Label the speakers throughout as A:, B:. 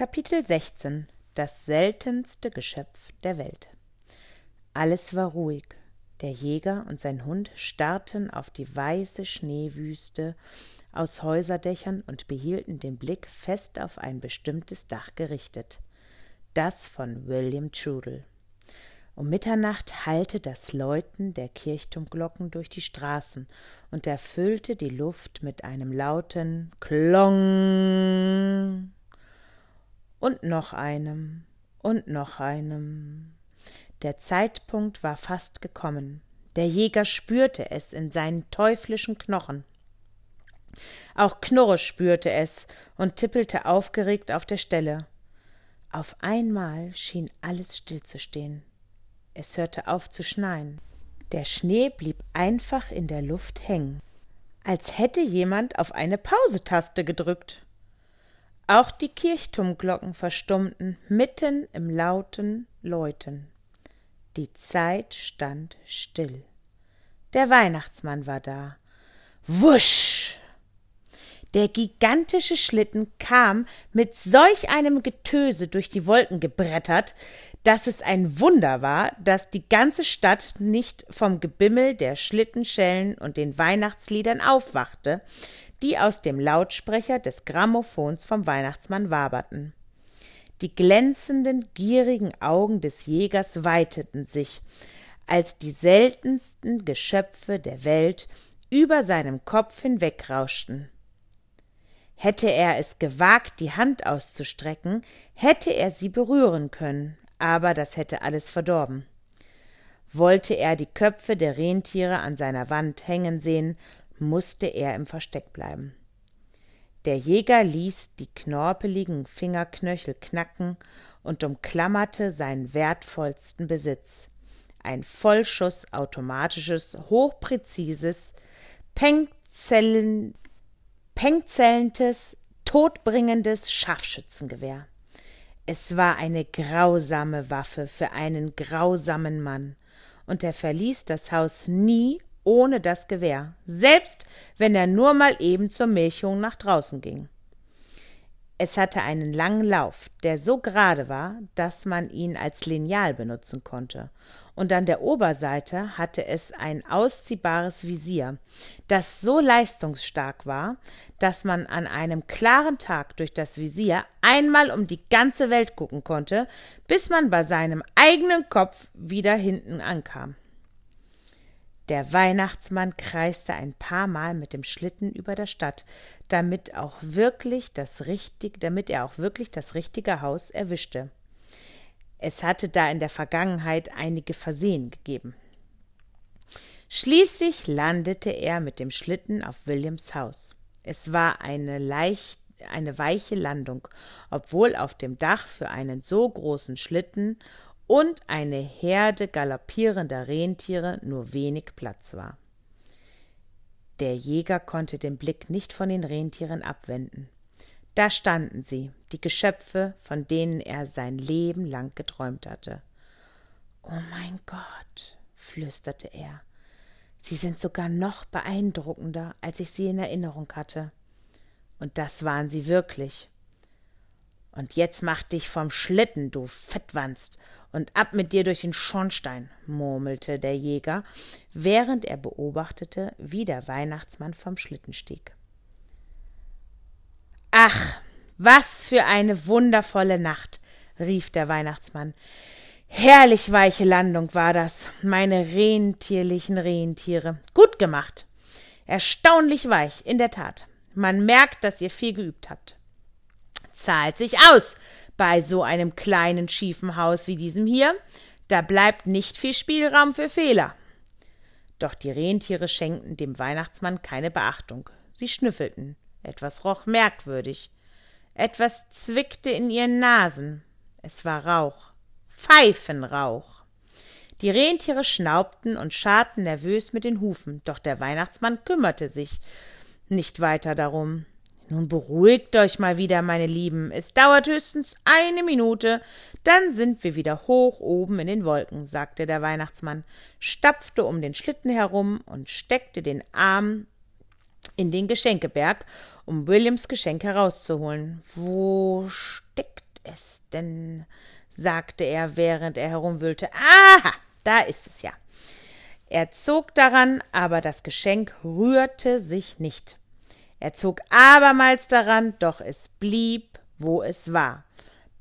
A: Kapitel 16 Das seltenste Geschöpf der Welt Alles war ruhig. Der Jäger und sein Hund starrten auf die weiße Schneewüste aus Häuserdächern und behielten den Blick fest auf ein bestimmtes Dach gerichtet. Das von William Trudel. Um Mitternacht hallte das Läuten der Kirchturmglocken durch die Straßen und erfüllte die Luft mit einem lauten Klong und noch einem und noch einem. Der Zeitpunkt war fast gekommen. Der Jäger spürte es in seinen teuflischen Knochen. Auch Knurre spürte es und tippelte aufgeregt auf der Stelle. Auf einmal schien alles stillzustehen. Es hörte auf zu schneien. Der Schnee blieb einfach in der Luft hängen, als hätte jemand auf eine Pausetaste gedrückt. Auch die Kirchturmglocken verstummten mitten im lauten Läuten. Die Zeit stand still. Der Weihnachtsmann war da. Wusch! Der gigantische Schlitten kam mit solch einem Getöse durch die Wolken gebrettert, dass es ein Wunder war, dass die ganze Stadt nicht vom Gebimmel der Schlittenschellen und den Weihnachtsliedern aufwachte, die aus dem Lautsprecher des Grammophons vom Weihnachtsmann waberten. Die glänzenden, gierigen Augen des Jägers weiteten sich, als die seltensten Geschöpfe der Welt über seinem Kopf hinwegrauschten. Hätte er es gewagt, die Hand auszustrecken, hätte er sie berühren können, aber das hätte alles verdorben. Wollte er die Köpfe der Rentiere an seiner Wand hängen sehen, musste er im Versteck bleiben. Der Jäger ließ die knorpeligen Fingerknöchel knacken und umklammerte seinen wertvollsten Besitz, ein Vollschuss automatisches, hochpräzises, Pengzellen, pengzellendes, todbringendes Scharfschützengewehr. Es war eine grausame Waffe für einen grausamen Mann, und er verließ das Haus nie ohne das Gewehr, selbst wenn er nur mal eben zur Milchung nach draußen ging. Es hatte einen langen Lauf, der so gerade war, dass man ihn als Lineal benutzen konnte, und an der Oberseite hatte es ein ausziehbares Visier, das so leistungsstark war, dass man an einem klaren Tag durch das Visier einmal um die ganze Welt gucken konnte, bis man bei seinem eigenen Kopf wieder hinten ankam. Der Weihnachtsmann kreiste ein paar Mal mit dem Schlitten über der Stadt, damit auch wirklich das richtig, damit er auch wirklich das richtige Haus erwischte. Es hatte da in der Vergangenheit einige Versehen gegeben. Schließlich landete er mit dem Schlitten auf Williams Haus. Es war eine leicht eine weiche Landung, obwohl auf dem Dach für einen so großen Schlitten und eine Herde galoppierender Rentiere nur wenig Platz war. Der Jäger konnte den Blick nicht von den Rentieren abwenden. Da standen sie, die Geschöpfe, von denen er sein Leben lang geträumt hatte. Oh mein Gott, flüsterte er, sie sind sogar noch beeindruckender, als ich sie in Erinnerung hatte. Und das waren sie wirklich. Und jetzt mach dich vom Schlitten, du Fettwanst, und ab mit dir durch den Schornstein, murmelte der Jäger, während er beobachtete, wie der Weihnachtsmann vom Schlitten stieg. Ach, was für eine wundervolle Nacht, rief der Weihnachtsmann. Herrlich weiche Landung war das, meine rentierlichen Rentiere. Gut gemacht. Erstaunlich weich, in der Tat. Man merkt, dass ihr viel geübt habt. Zahlt sich aus, bei so einem kleinen schiefen Haus wie diesem hier, da bleibt nicht viel Spielraum für Fehler. Doch die Rentiere schenkten dem Weihnachtsmann keine Beachtung. Sie schnüffelten. Etwas roch merkwürdig. Etwas zwickte in ihren Nasen. Es war Rauch. Pfeifenrauch. Die Rentiere schnaubten und scharten nervös mit den Hufen, doch der Weihnachtsmann kümmerte sich nicht weiter darum. Nun beruhigt euch mal wieder, meine Lieben. Es dauert höchstens eine Minute, dann sind wir wieder hoch oben in den Wolken, sagte der Weihnachtsmann, stapfte um den Schlitten herum und steckte den Arm in den Geschenkeberg, um Williams Geschenk herauszuholen. Wo steckt es denn? sagte er, während er herumwühlte. Aha, da ist es ja. Er zog daran, aber das Geschenk rührte sich nicht. Er zog abermals daran, doch es blieb, wo es war.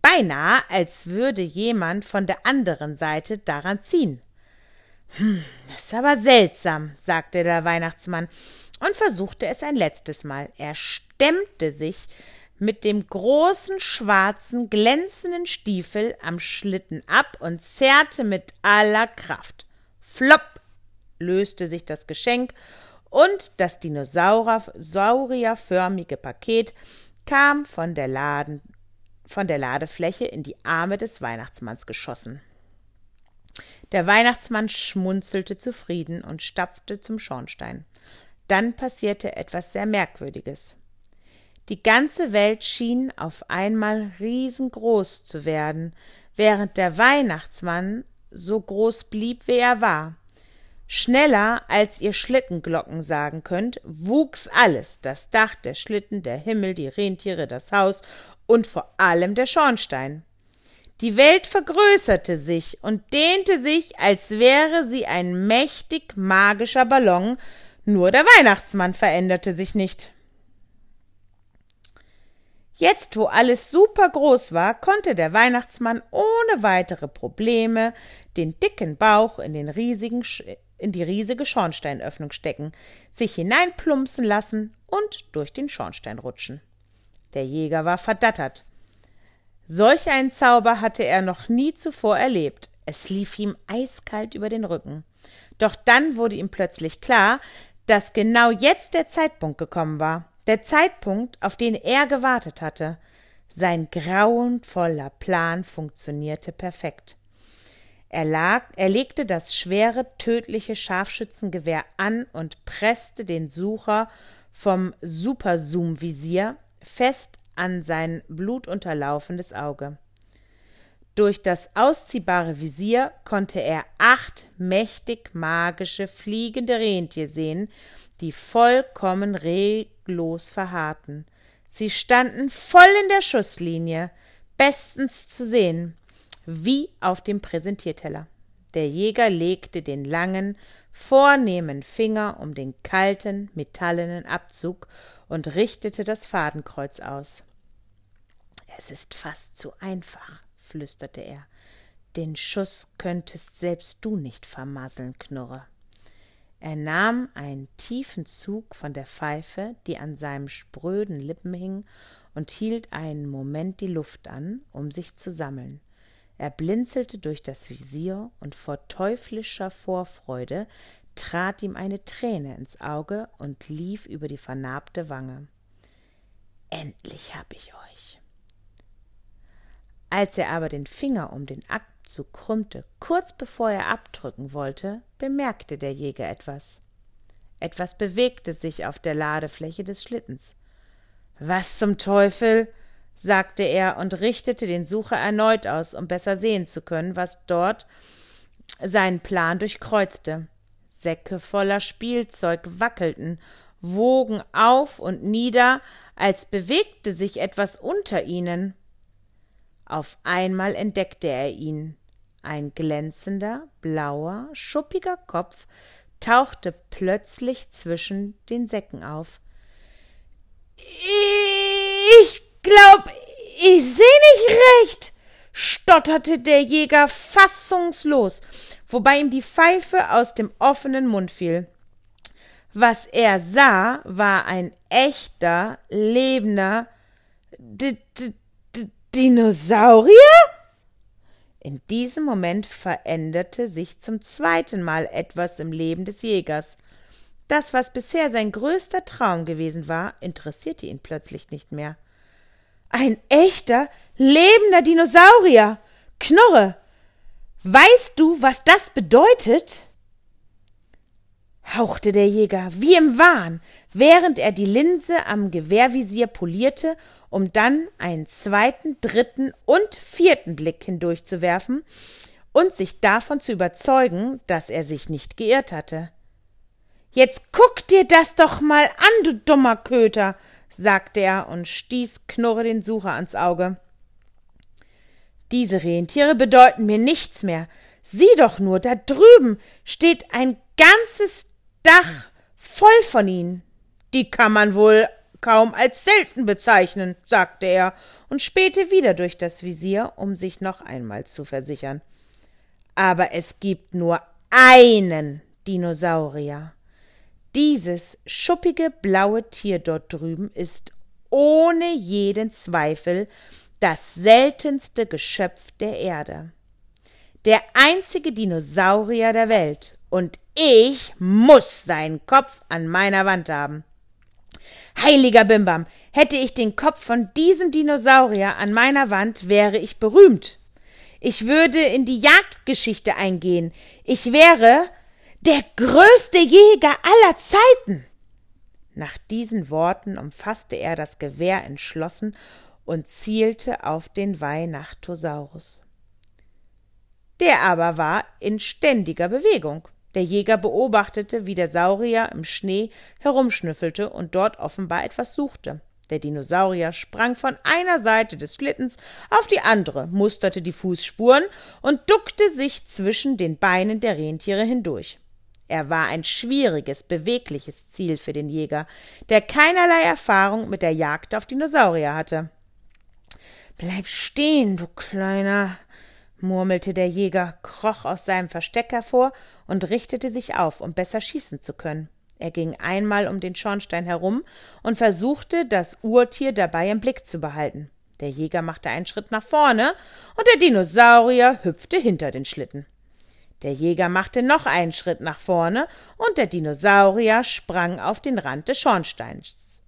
A: Beinahe, als würde jemand von der anderen Seite daran ziehen. Hm, das ist aber seltsam, sagte der Weihnachtsmann und versuchte es ein letztes Mal. Er stemmte sich mit dem großen, schwarzen, glänzenden Stiefel am Schlitten ab und zerrte mit aller Kraft. Flopp löste sich das Geschenk und das dinosaurierförmige Paket kam von der, Laden, von der Ladefläche in die Arme des Weihnachtsmanns geschossen. Der Weihnachtsmann schmunzelte zufrieden und stapfte zum Schornstein. Dann passierte etwas sehr Merkwürdiges. Die ganze Welt schien auf einmal riesengroß zu werden, während der Weihnachtsmann so groß blieb, wie er war. Schneller, als ihr Schlittenglocken sagen könnt, wuchs alles, das Dach, der Schlitten, der Himmel, die Rentiere, das Haus und vor allem der Schornstein. Die Welt vergrößerte sich und dehnte sich, als wäre sie ein mächtig magischer Ballon, nur der Weihnachtsmann veränderte sich nicht. Jetzt, wo alles super groß war, konnte der Weihnachtsmann ohne weitere Probleme den dicken Bauch in, den riesigen, in die riesige Schornsteinöffnung stecken, sich hineinplumpsen lassen und durch den Schornstein rutschen. Der Jäger war verdattert. Solch einen Zauber hatte er noch nie zuvor erlebt. Es lief ihm eiskalt über den Rücken. Doch dann wurde ihm plötzlich klar, dass genau jetzt der Zeitpunkt gekommen war. Der Zeitpunkt, auf den er gewartet hatte. Sein grauenvoller Plan funktionierte perfekt. Er, lag, er legte das schwere, tödliche Scharfschützengewehr an und presste den Sucher vom Superzoom-Visier fest an sein blutunterlaufendes Auge. Durch das ausziehbare Visier konnte er acht mächtig magische fliegende Rentier sehen, die vollkommen reglos verharrten. Sie standen voll in der Schusslinie, bestens zu sehen, wie auf dem Präsentierteller. Der Jäger legte den langen, vornehmen Finger um den kalten, metallenen Abzug und richtete das Fadenkreuz aus. Es ist fast zu einfach, flüsterte er. Den Schuss könntest selbst du nicht vermasseln, Knurre. Er nahm einen tiefen Zug von der Pfeife, die an seinem spröden Lippen hing, und hielt einen Moment die Luft an, um sich zu sammeln. Er blinzelte durch das Visier, und vor teuflischer Vorfreude trat ihm eine Träne ins Auge und lief über die vernarbte Wange. Endlich hab ich euch. Als er aber den Finger um den Abzug krümmte, kurz bevor er abdrücken wollte, bemerkte der Jäger etwas. Etwas bewegte sich auf der Ladefläche des Schlittens. Was zum Teufel? Sagte er und richtete den Sucher erneut aus, um besser sehen zu können, was dort seinen Plan durchkreuzte. Säcke voller Spielzeug wackelten, wogen auf und nieder, als bewegte sich etwas unter ihnen. Auf einmal entdeckte er ihn. Ein glänzender, blauer, schuppiger Kopf tauchte plötzlich zwischen den Säcken auf. Ich glaub, ich seh nicht recht, stotterte der Jäger fassungslos, wobei ihm die Pfeife aus dem offenen Mund fiel. Was er sah, war ein echter, lebender D -d Dinosaurier? In diesem Moment veränderte sich zum zweiten Mal etwas im Leben des Jägers. Das, was bisher sein größter Traum gewesen war, interessierte ihn plötzlich nicht mehr. Ein echter, lebender Dinosaurier. Knorre. Weißt du, was das bedeutet? hauchte der Jäger wie im Wahn, während er die Linse am Gewehrvisier polierte um dann einen zweiten, dritten und vierten Blick hindurchzuwerfen und sich davon zu überzeugen, dass er sich nicht geirrt hatte. Jetzt guck dir das doch mal an, du dummer Köter, sagte er und stieß Knurre den Sucher ans Auge. Diese Rentiere bedeuten mir nichts mehr. Sieh doch nur, da drüben steht ein ganzes Dach voll von ihnen. Die kann man wohl kaum als selten bezeichnen, sagte er und spähte wieder durch das Visier, um sich noch einmal zu versichern. Aber es gibt nur einen Dinosaurier. Dieses schuppige blaue Tier dort drüben ist ohne jeden Zweifel das seltenste Geschöpf der Erde. Der einzige Dinosaurier der Welt, und ich muss seinen Kopf an meiner Wand haben. Heiliger Bimbam, hätte ich den Kopf von diesem Dinosaurier an meiner Wand, wäre ich berühmt. Ich würde in die Jagdgeschichte eingehen. Ich wäre der größte Jäger aller Zeiten. Nach diesen Worten umfasste er das Gewehr entschlossen und zielte auf den Weihnachtosaurus. Der aber war in ständiger Bewegung. Der Jäger beobachtete, wie der Saurier im Schnee herumschnüffelte und dort offenbar etwas suchte. Der Dinosaurier sprang von einer Seite des Schlittens auf die andere, musterte die Fußspuren und duckte sich zwischen den Beinen der Rentiere hindurch. Er war ein schwieriges, bewegliches Ziel für den Jäger, der keinerlei Erfahrung mit der Jagd auf Dinosaurier hatte. Bleib stehen, du Kleiner, murmelte der Jäger, kroch aus seinem Versteck hervor und richtete sich auf, um besser schießen zu können. Er ging einmal um den Schornstein herum und versuchte, das Urtier dabei im Blick zu behalten. Der Jäger machte einen Schritt nach vorne und der Dinosaurier hüpfte hinter den Schlitten. Der Jäger machte noch einen Schritt nach vorne und der Dinosaurier sprang auf den Rand des Schornsteins.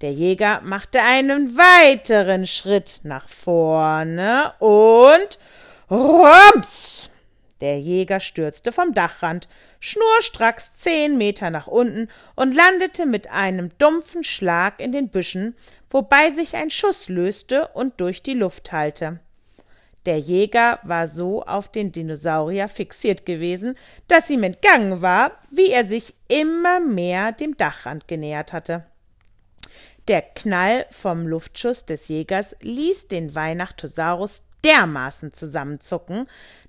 A: Der Jäger machte einen weiteren Schritt nach vorne und Rums! Der Jäger stürzte vom Dachrand, schnurstracks zehn Meter nach unten und landete mit einem dumpfen Schlag in den Büschen, wobei sich ein Schuss löste und durch die Luft hallte. Der Jäger war so auf den Dinosaurier fixiert gewesen, dass ihm entgangen war, wie er sich immer mehr dem Dachrand genähert hatte. Der Knall vom Luftschuss des Jägers ließ den Weihnachtosaurus dermaßen zusammenzucken,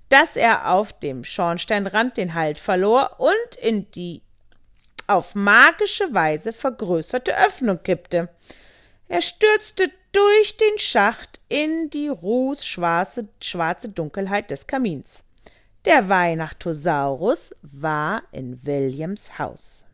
A: dass er auf dem Schornsteinrand den Halt verlor und in die auf magische Weise vergrößerte Öffnung kippte. Er stürzte durch den Schacht in die rußschwarze schwarze Dunkelheit des Kamins. Der Weihnachtosaurus war in Williams Haus.